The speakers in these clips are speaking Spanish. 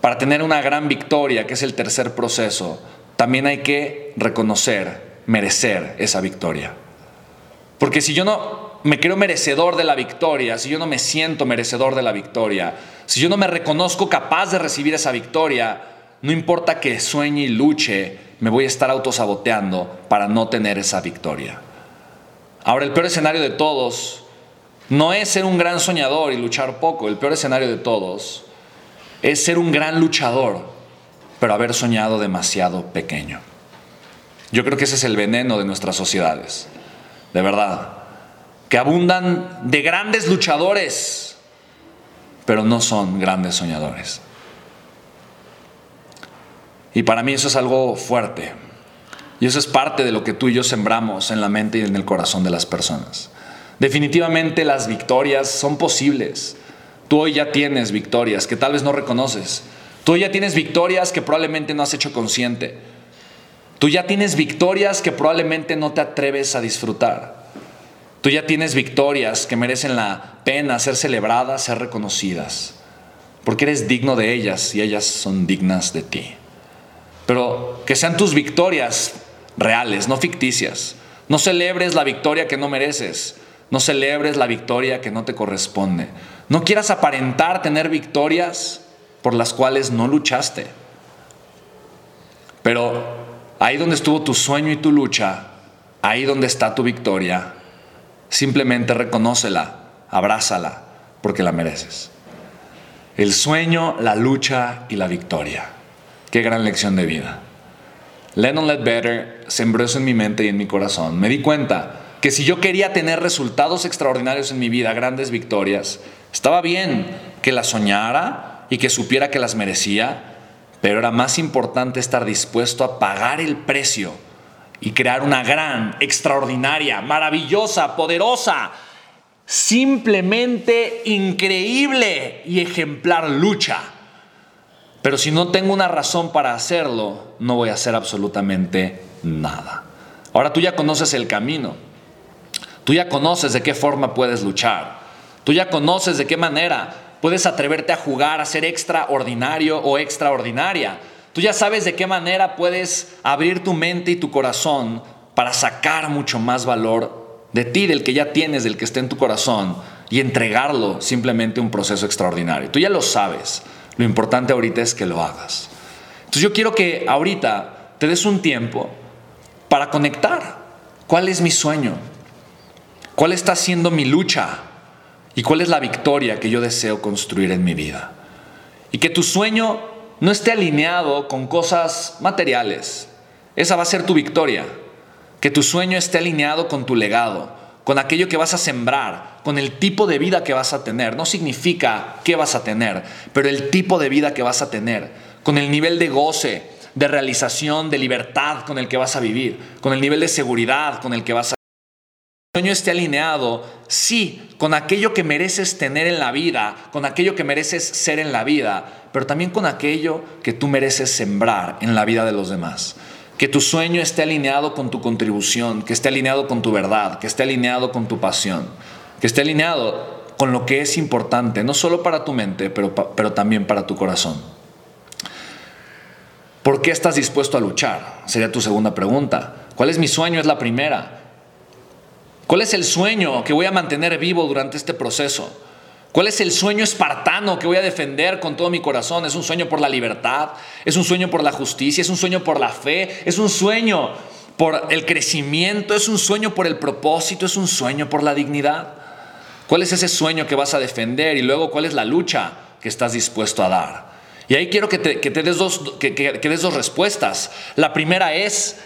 para tener una gran victoria, que es el tercer proceso, también hay que reconocer, merecer esa victoria. Porque si yo no me creo merecedor de la victoria, si yo no me siento merecedor de la victoria, si yo no me reconozco capaz de recibir esa victoria, no importa que sueñe y luche, me voy a estar autosaboteando para no tener esa victoria. Ahora, el peor escenario de todos no es ser un gran soñador y luchar poco, el peor escenario de todos es ser un gran luchador, pero haber soñado demasiado pequeño. Yo creo que ese es el veneno de nuestras sociedades, de verdad, que abundan de grandes luchadores, pero no son grandes soñadores. Y para mí eso es algo fuerte. Y eso es parte de lo que tú y yo sembramos en la mente y en el corazón de las personas. Definitivamente las victorias son posibles. Tú hoy ya tienes victorias que tal vez no reconoces. Tú ya tienes victorias que probablemente no has hecho consciente. Tú ya tienes victorias que probablemente no te atreves a disfrutar. Tú ya tienes victorias que merecen la pena ser celebradas, ser reconocidas. Porque eres digno de ellas y ellas son dignas de ti. Pero que sean tus victorias reales, no ficticias. No celebres la victoria que no mereces. No celebres la victoria que no te corresponde. No quieras aparentar tener victorias por las cuales no luchaste. Pero ahí donde estuvo tu sueño y tu lucha, ahí donde está tu victoria, simplemente reconócela, abrázala, porque la mereces. El sueño, la lucha y la victoria. Qué gran lección de vida. Lennon Ledbetter sembró eso en mi mente y en mi corazón. Me di cuenta que si yo quería tener resultados extraordinarios en mi vida, grandes victorias, estaba bien que las soñara y que supiera que las merecía, pero era más importante estar dispuesto a pagar el precio y crear una gran, extraordinaria, maravillosa, poderosa, simplemente increíble y ejemplar lucha. Pero si no tengo una razón para hacerlo, no voy a hacer absolutamente nada. Ahora tú ya conoces el camino. Tú ya conoces de qué forma puedes luchar. Tú ya conoces de qué manera puedes atreverte a jugar, a ser extraordinario o extraordinaria. Tú ya sabes de qué manera puedes abrir tu mente y tu corazón para sacar mucho más valor de ti, del que ya tienes, del que está en tu corazón, y entregarlo simplemente un proceso extraordinario. Tú ya lo sabes. Lo importante ahorita es que lo hagas. Entonces yo quiero que ahorita te des un tiempo para conectar. ¿Cuál es mi sueño? ¿Cuál está siendo mi lucha? ¿Y cuál es la victoria que yo deseo construir en mi vida? Y que tu sueño no esté alineado con cosas materiales. Esa va a ser tu victoria. Que tu sueño esté alineado con tu legado, con aquello que vas a sembrar, con el tipo de vida que vas a tener. No significa qué vas a tener, pero el tipo de vida que vas a tener, con el nivel de goce, de realización, de libertad con el que vas a vivir, con el nivel de seguridad con el que vas a sueño esté alineado, sí, con aquello que mereces tener en la vida, con aquello que mereces ser en la vida, pero también con aquello que tú mereces sembrar en la vida de los demás. Que tu sueño esté alineado con tu contribución, que esté alineado con tu verdad, que esté alineado con tu pasión, que esté alineado con lo que es importante, no solo para tu mente, pero, pero también para tu corazón. ¿Por qué estás dispuesto a luchar? Sería tu segunda pregunta. ¿Cuál es mi sueño? Es la primera. ¿Cuál es el sueño que voy a mantener vivo durante este proceso? ¿Cuál es el sueño espartano que voy a defender con todo mi corazón? ¿Es un sueño por la libertad? ¿Es un sueño por la justicia? ¿Es un sueño por la fe? ¿Es un sueño por el crecimiento? ¿Es un sueño por el propósito? ¿Es un sueño por la dignidad? ¿Cuál es ese sueño que vas a defender? Y luego, ¿cuál es la lucha que estás dispuesto a dar? Y ahí quiero que te, des, dos, que des dos respuestas. La primera es,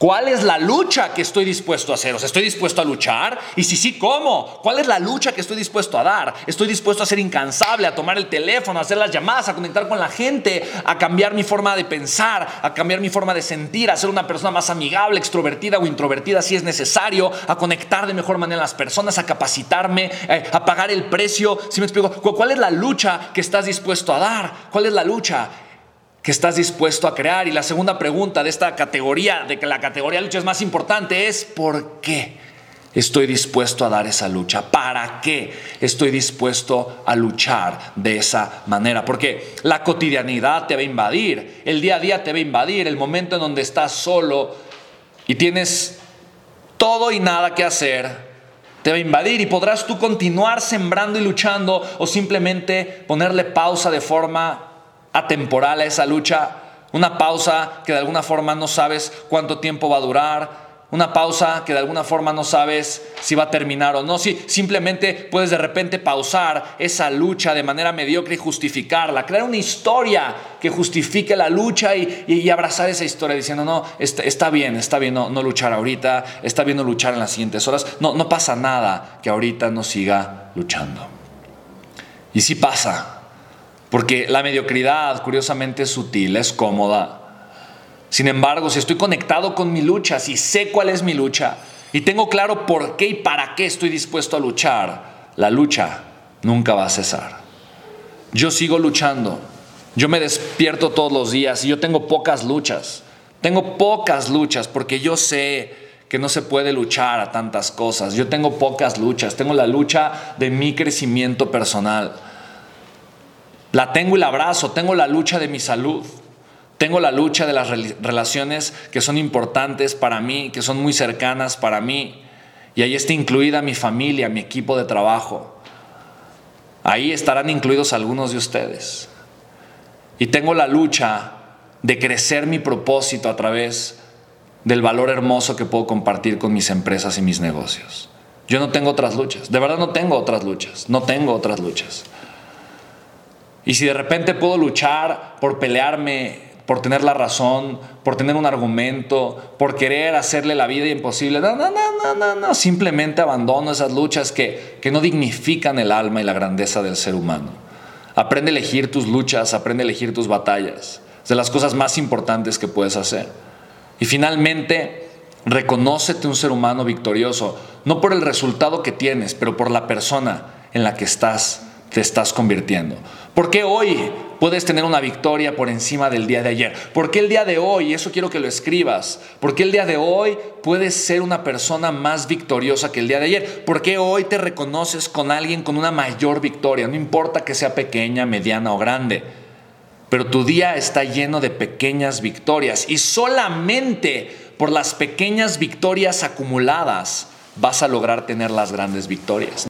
¿Cuál es la lucha que estoy dispuesto a hacer? O ¿estoy dispuesto a luchar? Y si sí, ¿cómo? ¿Cuál es la lucha que estoy dispuesto a dar? ¿Estoy dispuesto a ser incansable, a tomar el teléfono, a hacer las llamadas, a conectar con la gente, a cambiar mi forma de pensar, a cambiar mi forma de sentir, a ser una persona más amigable, extrovertida o introvertida si es necesario, a conectar de mejor manera a las personas, a capacitarme, eh, a pagar el precio? Si me explico, ¿cuál es la lucha que estás dispuesto a dar? ¿Cuál es la lucha? Que estás dispuesto a crear. Y la segunda pregunta de esta categoría, de que la categoría lucha es más importante, es ¿por qué? estoy dispuesto a dar esa lucha? ¿Para qué estoy dispuesto a luchar de esa manera? Porque la cotidianidad te va a invadir, el día a día te va a invadir, el momento en donde estás solo y tienes todo y nada que hacer, te va a invadir y podrás tú continuar sembrando y luchando o simplemente ponerle pausa de forma atemporal a esa lucha, una pausa que de alguna forma no sabes cuánto tiempo va a durar, una pausa que de alguna forma no sabes si va a terminar o no. Si simplemente puedes de repente pausar esa lucha de manera mediocre y justificarla, crear una historia que justifique la lucha y, abrazar esa historia diciendo, no, está, bien, está bien no, luchar ahorita, está bien no luchar en las siguientes horas, no, no pasa nada que ahorita no siga luchando. Y sí pasa, porque la mediocridad, curiosamente, es sutil, es cómoda sin embargo, si estoy conectado con mi lucha, si sé cuál es mi lucha y tengo claro por qué y para qué estoy dispuesto a luchar, la lucha nunca va a cesar. Yo sigo luchando. Yo me despierto todos los días y yo tengo pocas luchas. Tengo pocas luchas porque yo sé que no se puede luchar a tantas cosas. Yo tengo pocas luchas. Tengo la lucha de mi crecimiento personal. La tengo y la abrazo. Tengo la lucha de mi salud. Tengo la lucha de las relaciones que son importantes para mí, que son muy cercanas para mí. Y ahí está incluida mi familia, mi equipo de trabajo. Ahí estarán incluidos algunos de ustedes. Y tengo la lucha de crecer mi propósito a través del valor hermoso que puedo compartir con mis empresas y mis negocios. Yo no tengo otras luchas. De verdad no tengo otras luchas. No tengo otras luchas. Y si de repente puedo luchar por pelearme por tener la razón, por tener un argumento, por querer hacerle la vida imposible. No, no, no, no, no, Simplemente abandono esas luchas que, que no dignifican el alma y la grandeza del ser humano. Aprende a elegir tus luchas, aprende a elegir tus batallas. Es de las cosas más importantes que puedes hacer. Y finalmente, reconócete un ser humano victorioso, no por el resultado que tienes, pero por la persona en la que estás, te estás convirtiendo. ¿Por qué hoy puedes tener una victoria por encima del día de ayer? ¿Por qué el día de hoy, eso quiero que lo escribas, por qué el día de hoy puedes ser una persona más victoriosa que el día de ayer? ¿Por qué hoy te reconoces con alguien con una mayor victoria? No importa que sea pequeña, mediana o grande, pero tu día está lleno de pequeñas victorias y solamente por las pequeñas victorias acumuladas vas a lograr tener las grandes victorias.